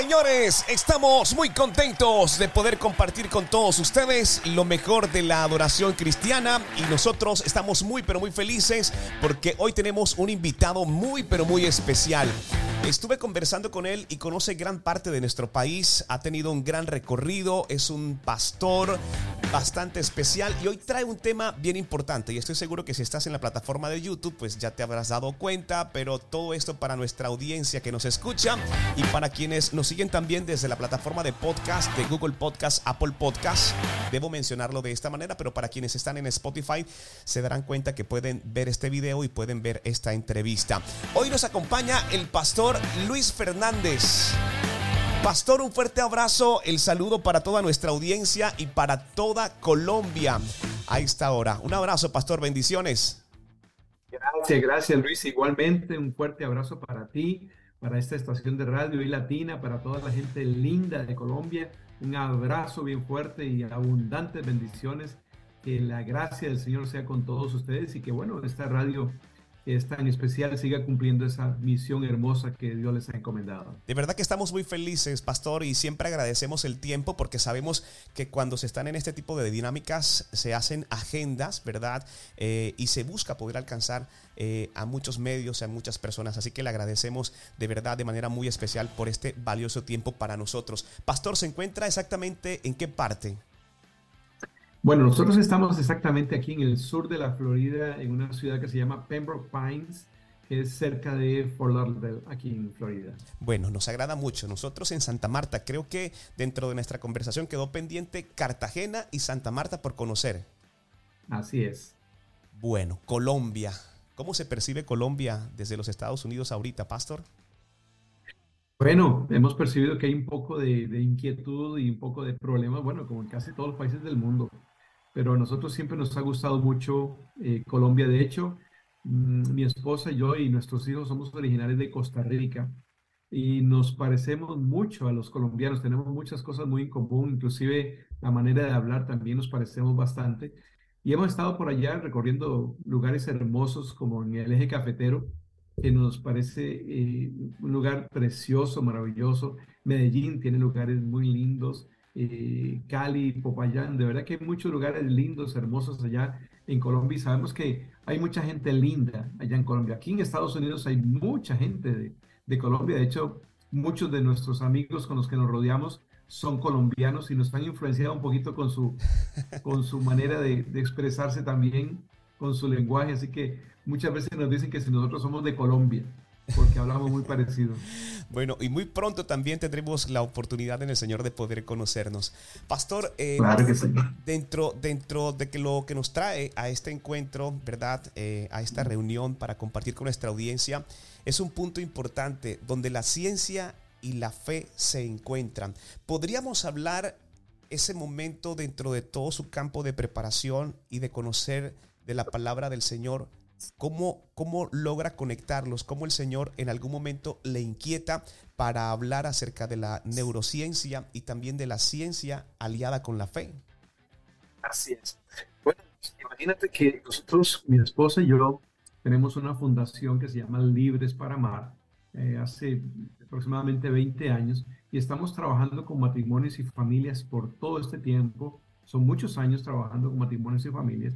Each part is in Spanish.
Señores, estamos muy contentos de poder compartir con todos ustedes lo mejor de la adoración cristiana y nosotros estamos muy pero muy felices porque hoy tenemos un invitado muy pero muy especial. Estuve conversando con él y conoce gran parte de nuestro país, ha tenido un gran recorrido, es un pastor bastante especial y hoy trae un tema bien importante y estoy seguro que si estás en la plataforma de YouTube pues ya te habrás dado cuenta, pero todo esto para nuestra audiencia que nos escucha y para quienes nos siguen también desde la plataforma de podcast de Google Podcast, Apple Podcast. Debo mencionarlo de esta manera, pero para quienes están en Spotify se darán cuenta que pueden ver este video y pueden ver esta entrevista. Hoy nos acompaña el pastor Luis Fernández. Pastor, un fuerte abrazo, el saludo para toda nuestra audiencia y para toda Colombia a esta hora. Un abrazo, Pastor, bendiciones. Gracias, gracias Luis. Igualmente, un fuerte abrazo para ti, para esta estación de radio y latina, para toda la gente linda de Colombia. Un abrazo bien fuerte y abundantes bendiciones. Que la gracia del Señor sea con todos ustedes y que bueno, esta radio es tan especial siga cumpliendo esa misión hermosa que Dios les ha encomendado. De verdad que estamos muy felices, pastor, y siempre agradecemos el tiempo porque sabemos que cuando se están en este tipo de dinámicas se hacen agendas, ¿verdad? Eh, y se busca poder alcanzar eh, a muchos medios, a muchas personas. Así que le agradecemos de verdad de manera muy especial por este valioso tiempo para nosotros. Pastor, ¿se encuentra exactamente en qué parte? Bueno, nosotros estamos exactamente aquí en el sur de la Florida, en una ciudad que se llama Pembroke Pines, que es cerca de Fort Lauderdale, aquí en Florida. Bueno, nos agrada mucho. Nosotros en Santa Marta, creo que dentro de nuestra conversación quedó pendiente Cartagena y Santa Marta por conocer. Así es. Bueno, Colombia. ¿Cómo se percibe Colombia desde los Estados Unidos ahorita, Pastor? Bueno, hemos percibido que hay un poco de, de inquietud y un poco de problemas, bueno, como en casi todos los países del mundo pero a nosotros siempre nos ha gustado mucho eh, Colombia. De hecho, mm, mi esposa, yo y nuestros hijos somos originarios de Costa Rica y nos parecemos mucho a los colombianos. Tenemos muchas cosas muy en común, inclusive la manera de hablar también nos parecemos bastante. Y hemos estado por allá recorriendo lugares hermosos como en el eje cafetero, que nos parece eh, un lugar precioso, maravilloso. Medellín tiene lugares muy lindos eh, Cali, Popayán, de verdad que hay muchos lugares lindos, hermosos allá en Colombia y sabemos que hay mucha gente linda allá en Colombia. Aquí en Estados Unidos hay mucha gente de, Colombia, de hecho muchos de nuestros amigos con los que nos rodeamos son colombianos y nos han influenciado un poquito con su, con su manera de, de expresarse también, con su lenguaje, así que muchas veces nos dicen que si nosotros somos de Colombia porque hablamos muy parecido. Bueno, y muy pronto también tendremos la oportunidad en el Señor de poder conocernos. Pastor, eh, dentro, dentro de que lo que nos trae a este encuentro, ¿verdad? Eh, a esta reunión para compartir con nuestra audiencia, es un punto importante donde la ciencia y la fe se encuentran. ¿Podríamos hablar ese momento dentro de todo su campo de preparación y de conocer de la palabra del Señor? ¿Cómo, ¿Cómo logra conectarlos? ¿Cómo el Señor en algún momento le inquieta para hablar acerca de la neurociencia y también de la ciencia aliada con la fe? Así es. Bueno, imagínate que nosotros, mi esposa y yo, tenemos una fundación que se llama Libres para Amar, eh, hace aproximadamente 20 años, y estamos trabajando con matrimonios y familias por todo este tiempo. Son muchos años trabajando con matrimonios y familias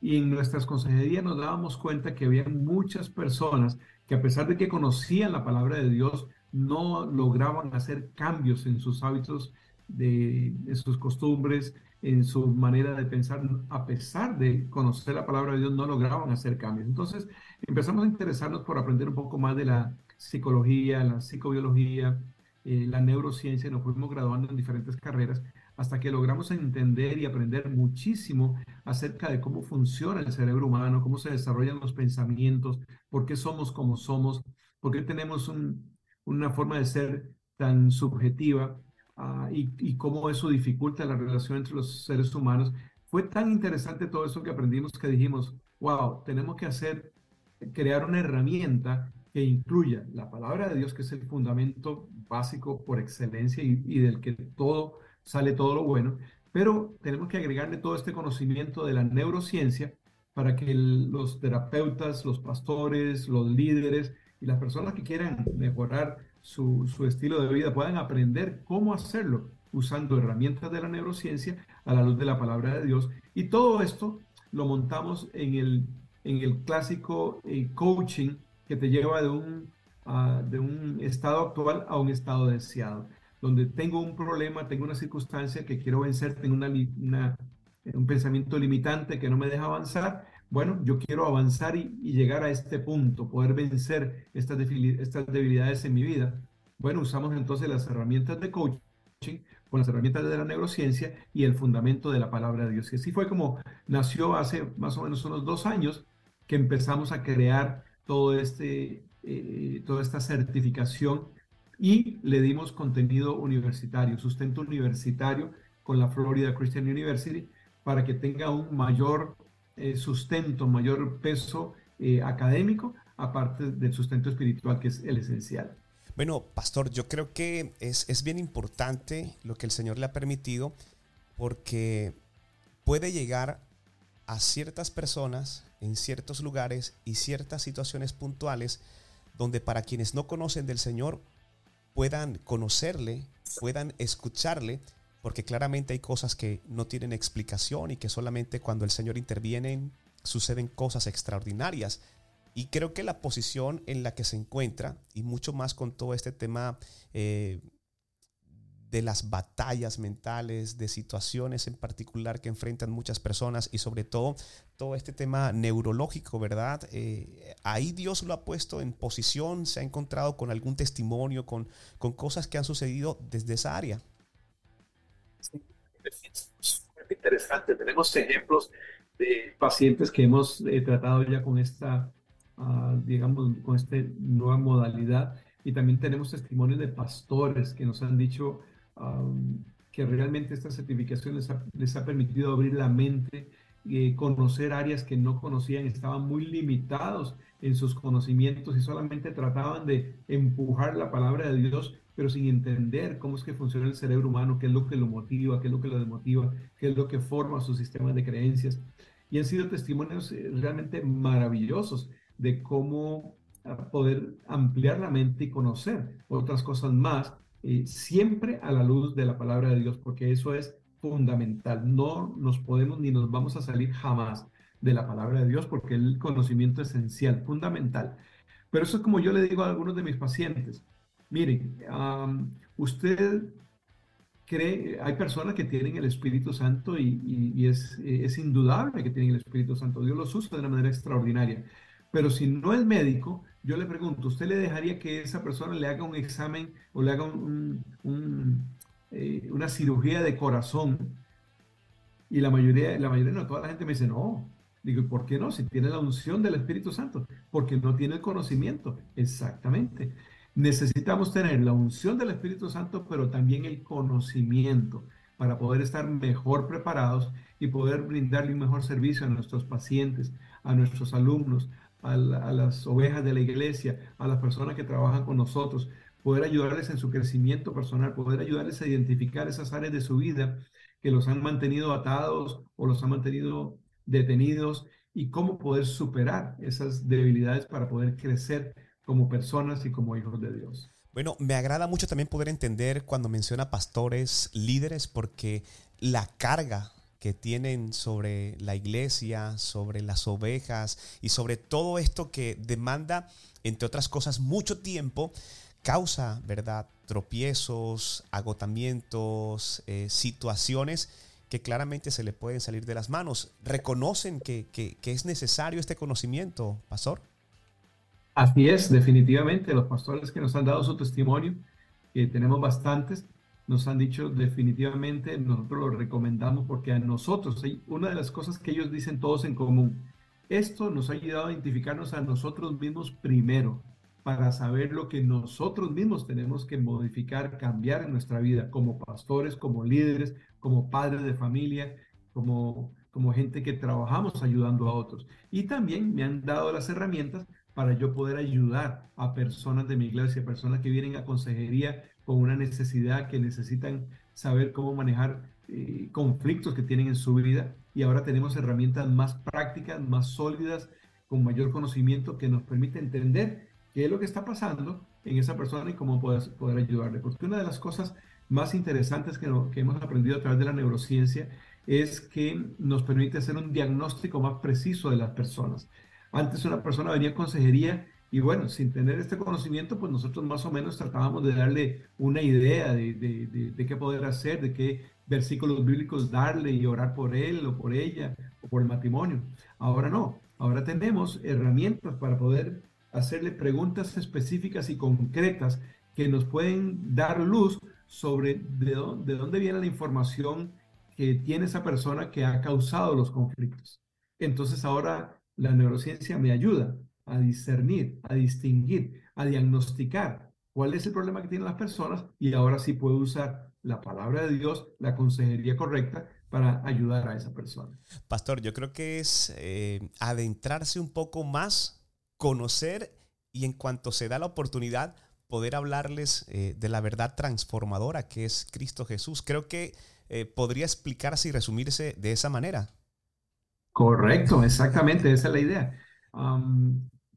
y en nuestras consejerías nos dábamos cuenta que había muchas personas que a pesar de que conocían la palabra de Dios, no lograban hacer cambios en sus hábitos, de, en sus costumbres, en su manera de pensar, a pesar de conocer la palabra de Dios, no lograban hacer cambios. Entonces empezamos a interesarnos por aprender un poco más de la psicología, la psicobiología, eh, la neurociencia, nos fuimos graduando en diferentes carreras hasta que logramos entender y aprender muchísimo acerca de cómo funciona el cerebro humano, cómo se desarrollan los pensamientos, por qué somos como somos, por qué tenemos una forma de ser tan subjetiva ah, y, cómo eso dificulta la relación entre los seres humanos. Fue tan interesante todo eso que aprendimos que dijimos, wow, tenemos que hacer, crear una herramienta que incluya la palabra de Dios, que es el fundamento básico por excelencia y, y del que todo sale todo lo bueno, pero tenemos que agregarle todo este conocimiento de la neurociencia para que los terapeutas, los pastores, los líderes y las personas que quieran mejorar su, su estilo de vida, puedan aprender cómo hacerlo usando herramientas de la neurociencia a la luz de la palabra de Dios. Y todo esto lo montamos en el, en el clásico eh, coaching que te lleva de un, de un estado actual a un estado deseado, donde tengo un problema, tengo una circunstancia que quiero vencer, tengo una, un pensamiento limitante que no me deja avanzar. Bueno, yo quiero avanzar y, llegar a este punto, poder vencer estas, estas debilidades en mi vida. Bueno, usamos entonces las herramientas de coaching con las herramientas de la neurociencia y el fundamento de la palabra de Dios. Y así fue como nació hace más o menos unos dos años que empezamos a crear todo este, eh, toda esta certificación y le dimos contenido universitario, sustento universitario con la Florida Christian University para que tenga un mayor eh, sustento, mayor peso eh, académico, aparte del sustento espiritual que es el esencial. Bueno, pastor, yo creo que es, es bien importante lo que el Señor le ha permitido porque puede llegar a ciertas personas en ciertos lugares y ciertas situaciones puntuales donde para quienes no conocen del Señor puedan conocerle, puedan escucharle, porque claramente hay cosas que no tienen explicación y que solamente cuando el Señor interviene suceden cosas extraordinarias. Y creo que la posición en la que se encuentra, y mucho más con todo este tema eh, de las batallas mentales, de situaciones en particular que enfrentan muchas personas y sobre todo todo este tema neurológico, ¿verdad? Eh, ahí Dios lo ha puesto en posición, se ha encontrado con algún testimonio, con, con cosas que han sucedido desde esa área. Sí, es interesante. Tenemos ejemplos de pacientes que hemos eh, tratado ya con esta digamos, con esta nueva modalidad. Y también tenemos testimonios de pastores que nos han dicho que realmente esta certificación les ha, permitido abrir la mente, eh, conocer áreas que no conocían, estaban muy limitados en sus conocimientos y solamente trataban de empujar la palabra de Dios, pero sin entender cómo es que funciona el cerebro humano, qué es lo que lo motiva, qué es lo que lo desmotiva, qué es lo que forma su sistema de creencias. Y han sido testimonios eh, realmente maravillosos de cómo ah, poder ampliar la mente y conocer otras cosas más, eh, siempre a la luz de la palabra de Dios, porque eso es fundamental. No nos podemos ni nos vamos a salir jamás de la palabra de Dios, porque el conocimiento es esencial, fundamental. Pero eso es como yo le digo a algunos de mis pacientes. Miren, usted cree, hay personas que tienen el Espíritu Santo y, y, es, es, indudable que tienen el Espíritu Santo. Dios los usa de una manera extraordinaria. Pero si no es médico, yo le pregunto, ¿usted le dejaría que esa persona le haga un examen o le haga eh, una cirugía de corazón? Y la mayoría, la mayoría, no, toda la gente me dice, no. Digo, ¿por qué no? Si tiene la unción del Espíritu Santo, porque no tiene el conocimiento. Exactamente. Necesitamos tener la unción del Espíritu Santo, pero también el conocimiento para poder estar mejor preparados y poder brindarle un mejor servicio a nuestros pacientes, a nuestros alumnos, a, las ovejas de la iglesia, a las personas que trabajan con nosotros, poder ayudarles en su crecimiento personal, poder ayudarles a identificar esas áreas de su vida que los han mantenido atados o los han mantenido detenidos y cómo poder superar esas debilidades para poder crecer como personas y como hijos de Dios. Bueno, me agrada mucho también poder entender cuando menciona pastores, líderes, porque la carga que tienen sobre la iglesia, sobre las ovejas y sobre todo esto que demanda, entre otras cosas, mucho tiempo, causa, ¿verdad? Tropiezos, agotamientos, eh, situaciones que claramente se le pueden salir de las manos. ¿Reconocen que, que, que es necesario este conocimiento, pastor? Así es, definitivamente. Los pastores que nos han dado su testimonio, que tenemos bastantes, nos han dicho definitivamente, nosotros lo recomendamos porque a nosotros, una de las cosas que ellos dicen todos en común, esto nos ha ayudado a identificarnos a nosotros mismos primero, para saber lo que nosotros mismos tenemos que modificar, cambiar en nuestra vida, como pastores, como líderes, como padres de familia, como, como gente que trabajamos ayudando a otros. Y también me han dado las herramientas para yo poder ayudar a personas de mi iglesia, personas que vienen a consejería con una necesidad, que necesitan saber cómo manejar eh, conflictos que tienen en su vida. Y ahora tenemos herramientas más prácticas, más sólidas, con mayor conocimiento que nos permite entender qué es lo que está pasando en esa persona y cómo puedes poder ayudarle. Porque una de las cosas más interesantes que, que hemos aprendido a través de la neurociencia es que nos permite hacer un diagnóstico más preciso de las personas. Antes una persona venía a consejería y bueno, sin tener este conocimiento, pues nosotros más o menos tratábamos de darle una idea de, de, de, qué poder hacer, de qué versículos bíblicos darle y orar por él o por ella o por el matrimonio. Ahora no, ahora tenemos herramientas para poder hacerle preguntas específicas y concretas que nos pueden dar luz sobre de dónde, de dónde viene la información que tiene esa persona que ha causado los conflictos. Entonces ahora la neurociencia me ayuda a discernir, a distinguir, a diagnosticar cuál es el problema que tienen las personas y ahora sí puedo usar la palabra de Dios, la consejería correcta para ayudar a esa persona. Pastor, yo creo que es eh, adentrarse un poco más, conocer y en cuanto se da la oportunidad, poder hablarles eh, de la verdad transformadora que es Cristo Jesús. Creo que eh, podría explicarse y resumirse de esa manera. Correcto, exactamente, esa es la idea.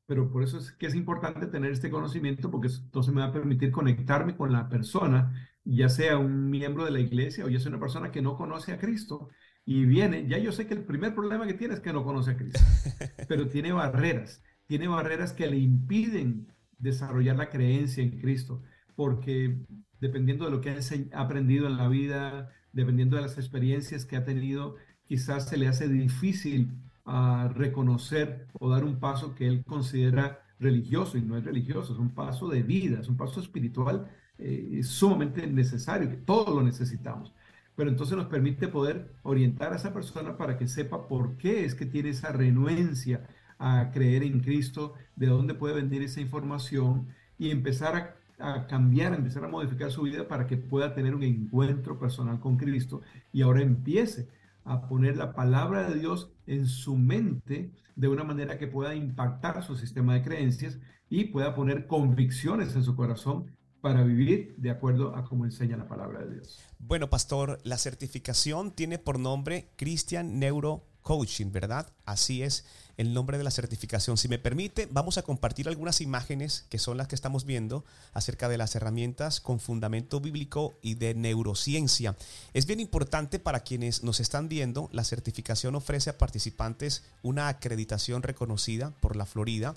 Pero por eso es que es importante tener este conocimiento porque entonces me va a permitir conectarme con la persona, ya sea un miembro de la iglesia o ya sea una persona que no conoce a Cristo y viene, ya yo sé que el primer problema que tiene es que no conoce a Cristo, pero tiene barreras, tiene barreras que le impiden desarrollar la creencia en Cristo, porque dependiendo de lo que ha aprendido en la vida, dependiendo de las experiencias que ha tenido, quizás se le hace difícil a reconocer o dar un paso que él considera religioso y no es religioso, es un paso de vida, es un paso espiritual eh, sumamente necesario, que todos lo necesitamos. Pero entonces nos permite poder orientar a esa persona para que sepa por qué es que tiene esa renuencia a creer en Cristo, de dónde puede venir esa información y empezar a, a cambiar, empezar a modificar su vida para que pueda tener un encuentro personal con Cristo y ahora empiece a poner la palabra de Dios en su mente de una manera que pueda impactar su sistema de creencias y pueda poner convicciones en su corazón para vivir de acuerdo a cómo enseña la palabra de Dios. Bueno, pastor, la certificación tiene por nombre Christian Neuro Coaching, ¿verdad? Así es el nombre de la certificación. Si me permite, vamos a compartir algunas imágenes que son las que estamos viendo acerca de las herramientas con fundamento bíblico y de neurociencia. Es bien importante para quienes nos están viendo, la certificación ofrece a participantes una acreditación reconocida por la Florida,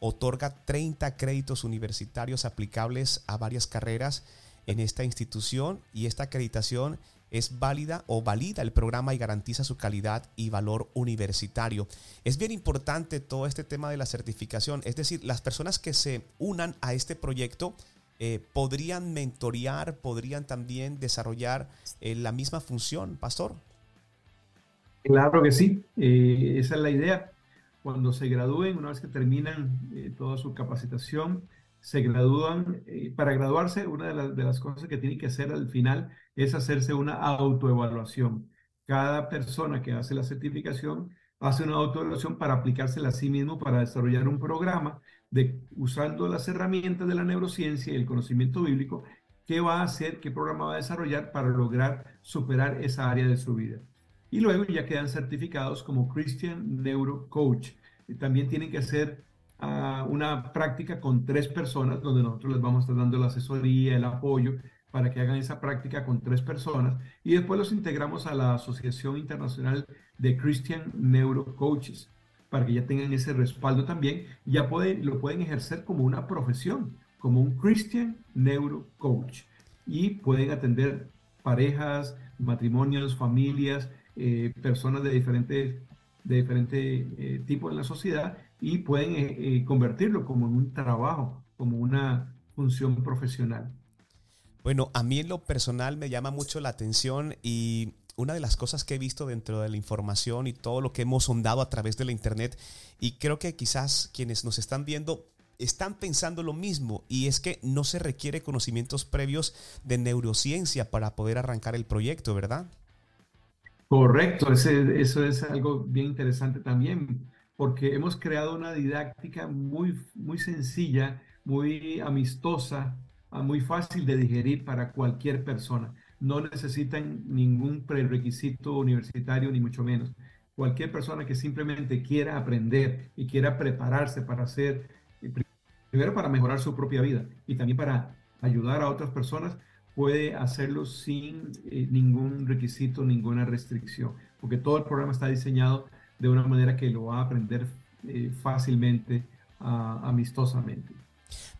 otorga 30 créditos universitarios aplicables a varias carreras en esta institución y esta acreditación es válida o valida el programa y garantiza su calidad y valor universitario. Es bien importante todo este tema de la certificación, es decir, las personas que se unan a este proyecto eh, podrían mentorear, podrían también desarrollar eh, la misma función, pastor. Claro que sí, eh, esa es la idea. Cuando se gradúen, una vez que terminan toda su capacitación, se gradúan, para graduarse, una de, de las cosas que tienen que hacer al final es hacerse una autoevaluación. Cada persona que hace la certificación hace una autoevaluación para aplicársela a sí mismo, para desarrollar un programa de usando las herramientas de la neurociencia y el conocimiento bíblico, qué va a hacer, qué programa va a desarrollar para lograr superar esa área de su vida. Y luego ya quedan certificados como Christian Neuro Coach. también tienen que hacer ah, una práctica con tres personas donde nosotros les vamos a estar dando la asesoría, el apoyo para que hagan esa práctica con tres personas. Y después los integramos a la Asociación Internacional de Christian Neuro Coaches para que ya tengan ese respaldo también, ya pueden, lo pueden ejercer como una profesión, como un Christian Neuro Coach y pueden atender parejas, matrimonios, familias, eh, personas de diferentes de diferente eh, en la sociedad y pueden eh, convertirlo como en un trabajo, como una función profesional. Bueno, a mí en lo personal me llama mucho la atención y una de las cosas que he visto dentro de la información y todo lo que hemos sondado a través de la internet y creo que quizás quienes nos están viendo están pensando lo mismo y es que no se requiere conocimientos previos de neurociencia para poder arrancar el proyecto, ¿verdad? Correcto, eso es algo bien interesante también, porque hemos creado una didáctica muy, muy sencilla, muy amistosa, muy fácil de digerir para cualquier persona. No necesitan ningún prerequisito universitario, ni mucho menos. Cualquier persona que simplemente quiera aprender y quiera prepararse para ser primero para mejorar su propia vida y también para ayudar a otras personas, puede hacerlo sin eh, ningún requisito, ninguna restricción, porque todo el programa está diseñado de una manera que lo va a aprender eh, fácilmente, amistosamente.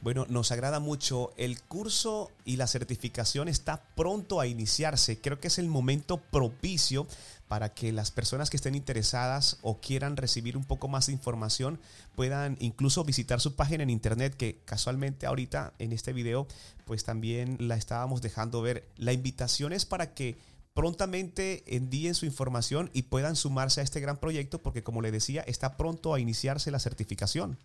Bueno, nos agrada mucho. El curso y la certificación está pronto a iniciarse. Creo que es el momento propicio para que las personas que estén interesadas o quieran recibir un poco más de información puedan incluso visitar su página en internet que casualmente ahorita en este video pues también la estábamos dejando ver. La invitación es para que prontamente envíen su información y puedan sumarse a este gran proyecto porque como le decía está pronto a iniciarse la certificación.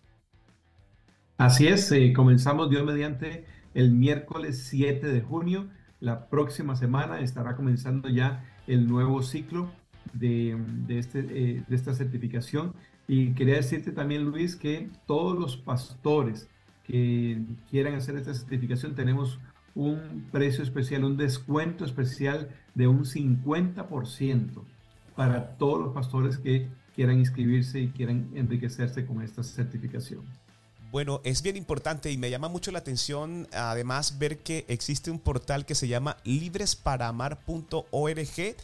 Así es, eh, comenzamos Dios mediante el miércoles 7 de junio. La próxima semana estará comenzando ya el nuevo ciclo de, este, eh, de esta certificación. Y quería decirte también, Luis, que todos los pastores que quieran hacer esta certificación tenemos un precio especial, un descuento especial de un 50% para todos los pastores que quieran inscribirse y quieran enriquecerse con esta certificación. Bueno, es bien importante y me llama mucho la atención además ver que existe un portal que se llama libresparamar.org,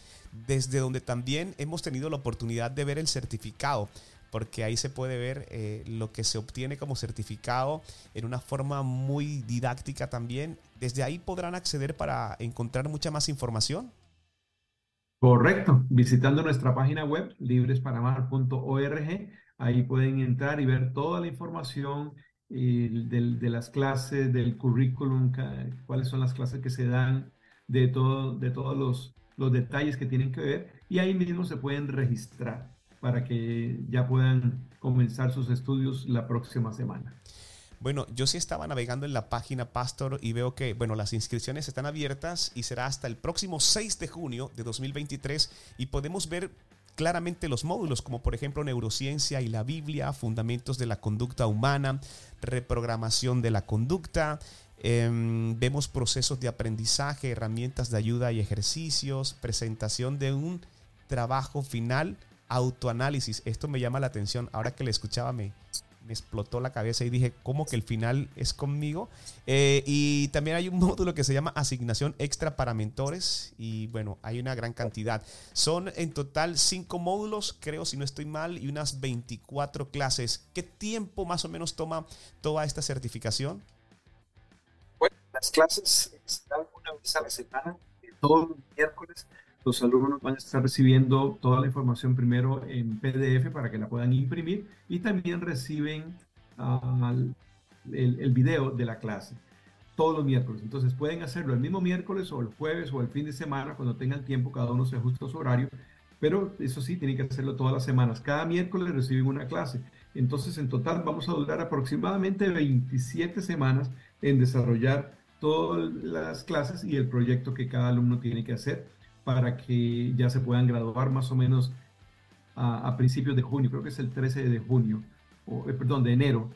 desde donde también hemos tenido la oportunidad de ver el certificado porque ahí se puede ver eh, lo que se obtiene como certificado en una forma muy didáctica también. Desde ahí podrán acceder para encontrar mucha más información. Correcto, visitando nuestra página web libresparamar.org Ahí pueden entrar y ver toda la información de, las clases, del currículum, cuáles son las clases que se dan, de, todo, de todos los detalles que tienen que ver. Y ahí mismo se pueden registrar para que ya puedan comenzar sus estudios la próxima semana. Bueno, yo sí estaba navegando en la página Pastor y veo que, bueno, las inscripciones están abiertas y será hasta el próximo 6 de junio de 2023 y podemos ver claramente los módulos, como por ejemplo neurociencia y la Biblia, fundamentos de la conducta humana, reprogramación de la conducta. Em, vemos procesos de aprendizaje, herramientas de ayuda y ejercicios, presentación de un trabajo final, autoanálisis. Esto me llama la atención. Ahora que le escuchaba me, me explotó la cabeza y dije, ¿cómo que el final es conmigo? Eh, y también hay un módulo que se llama asignación extra para mentores y bueno, hay una gran cantidad. Son en total cinco módulos, creo, si no estoy mal, y unas 24 clases. ¿Qué tiempo más o menos toma toda esta certificación? Bueno, las clases se dan una vez a la semana, todos los miércoles los alumnos van a estar recibiendo toda la información primero en PDF para que la puedan imprimir y también reciben el, el, video de la clase todos los miércoles. Entonces pueden hacerlo el mismo miércoles o el jueves o el fin de semana cuando tengan tiempo, cada uno se ajusta a su horario, pero eso sí, tienen que hacerlo todas las semanas. Cada miércoles reciben una clase. Entonces en total vamos a durar aproximadamente 27 semanas en desarrollar todas las clases y el proyecto que cada alumno tiene que hacer para que ya se puedan graduar más o menos a, principios de junio, creo que es el 13 de junio, o, eh, perdón, de enero,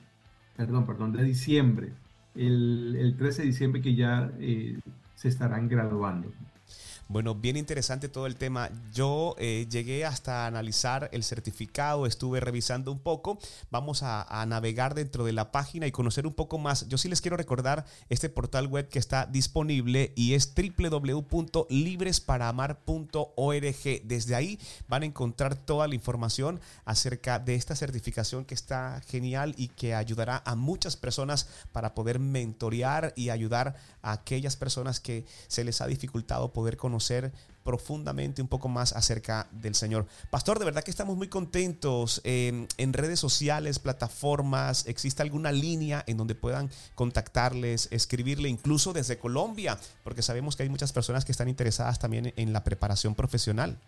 perdón, perdón, de diciembre, el, el 13 de diciembre que ya eh, se estarán graduando. Bueno, bien interesante todo el tema. Yo eh, llegué hasta analizar el certificado, estuve revisando un poco. Vamos a, navegar dentro de la página y conocer un poco más. Yo sí les quiero recordar este portal web que está disponible y es www.libresparamar.org. Desde ahí van a encontrar toda la información acerca de esta certificación que está genial y que ayudará a muchas personas para poder mentorear y ayudar a aquellas personas que se les ha dificultado poder conocer conocer profundamente un poco más acerca del Señor. Pastor, de verdad que estamos muy contentos em, en redes sociales, plataformas, ¿existe alguna línea en donde puedan contactarles, escribirle incluso desde Colombia? Porque sabemos que hay muchas personas que están interesadas también en la preparación profesional.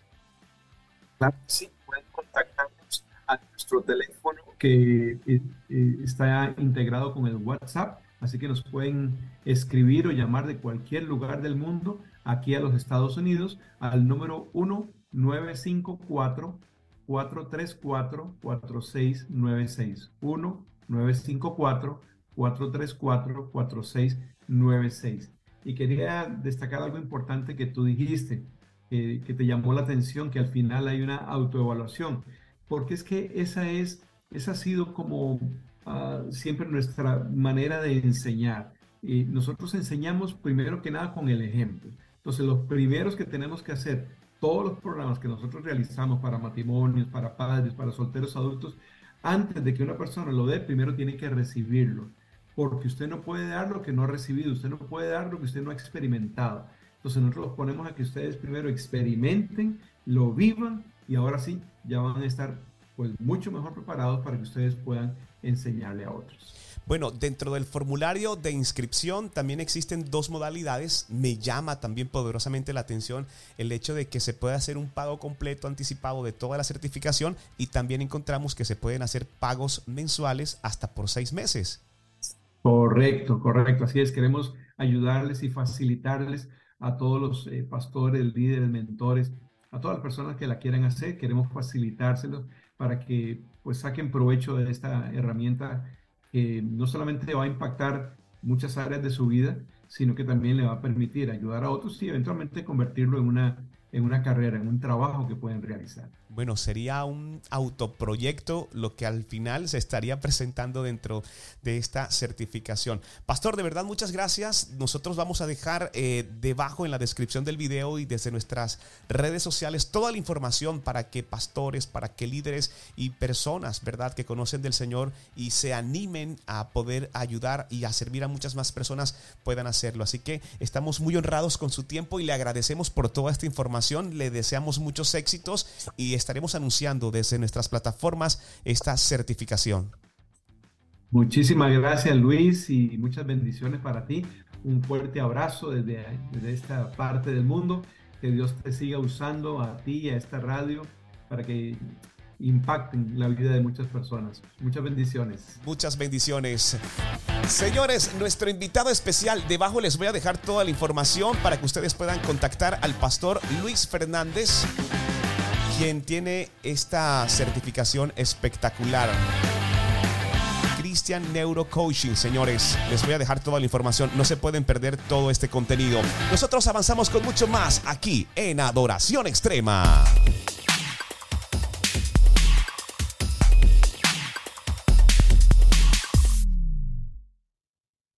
Claro, sí, pueden contactarnos a nuestro teléfono que eh, eh, está integrado con el WhatsApp, así que nos pueden escribir o llamar de cualquier lugar del mundo aquí a los Estados Unidos al número 1-954-434-4696. 1-954-434-4696. Y quería destacar algo importante que tú dijiste, que te llamó la atención, que al final hay una autoevaluación, porque es que esa es, esa ha sido como ah, siempre nuestra manera de enseñar. Y nosotros enseñamos primero que nada con el ejemplo. Entonces, los primeros que tenemos que hacer, todos los programas que nosotros realizamos para matrimonios, para padres, para solteros adultos, antes de que una persona lo dé, primero tiene que recibirlo. Porque usted no puede dar lo que no ha recibido, usted no puede dar lo que usted no ha experimentado. Entonces nosotros los ponemos a que ustedes primero experimenten, lo vivan y ahora sí, ya van a estar pues mucho mejor preparados para que ustedes puedan enseñarle a otros. Bueno, dentro del formulario de inscripción también existen dos modalidades. Me llama también poderosamente la atención el hecho de que se puede hacer un pago completo anticipado de toda la certificación y también encontramos que se pueden hacer pagos mensuales hasta por seis meses. Correcto, correcto. Así es, queremos ayudarles y facilitarles a todos los eh, pastores, líderes, mentores, a todas las personas que la quieran hacer. Queremos facilitárselo para que pues saquen provecho de esta herramienta no solamente va a impactar muchas áreas de su vida, sino que también le va a permitir ayudar a otros y eventualmente convertirlo en una, en una carrera, en un trabajo que pueden realizar. Bueno, sería un autoproyecto lo que al final se estaría presentando dentro de esta certificación. Pastor, de verdad, muchas gracias. Nosotros vamos a dejar eh, debajo en la descripción del video y desde nuestras redes sociales toda la información para que pastores, para que líderes y personas, ¿verdad?, que conocen del Señor y se animen a poder ayudar y a servir a muchas más personas puedan hacerlo. Así que estamos muy honrados con su tiempo y le agradecemos por toda esta información. Le deseamos muchos éxitos y estaremos anunciando desde nuestras plataformas esta certificación. Muchísimas gracias Luis y muchas bendiciones para ti. Un fuerte abrazo desde, desde esta parte del mundo. Que Dios te siga usando a ti y a esta radio para que impacten la vida de muchas personas. Muchas bendiciones. Muchas bendiciones. Señores, nuestro invitado especial, debajo les voy a dejar toda la información para que ustedes puedan contactar al pastor Luis Fernández quien tiene esta certificación espectacular. Christian Neuro Coaching, señores. Les voy a dejar toda la información. No se pueden perder todo este contenido. Nosotros avanzamos con mucho más aquí en Adoración Extrema.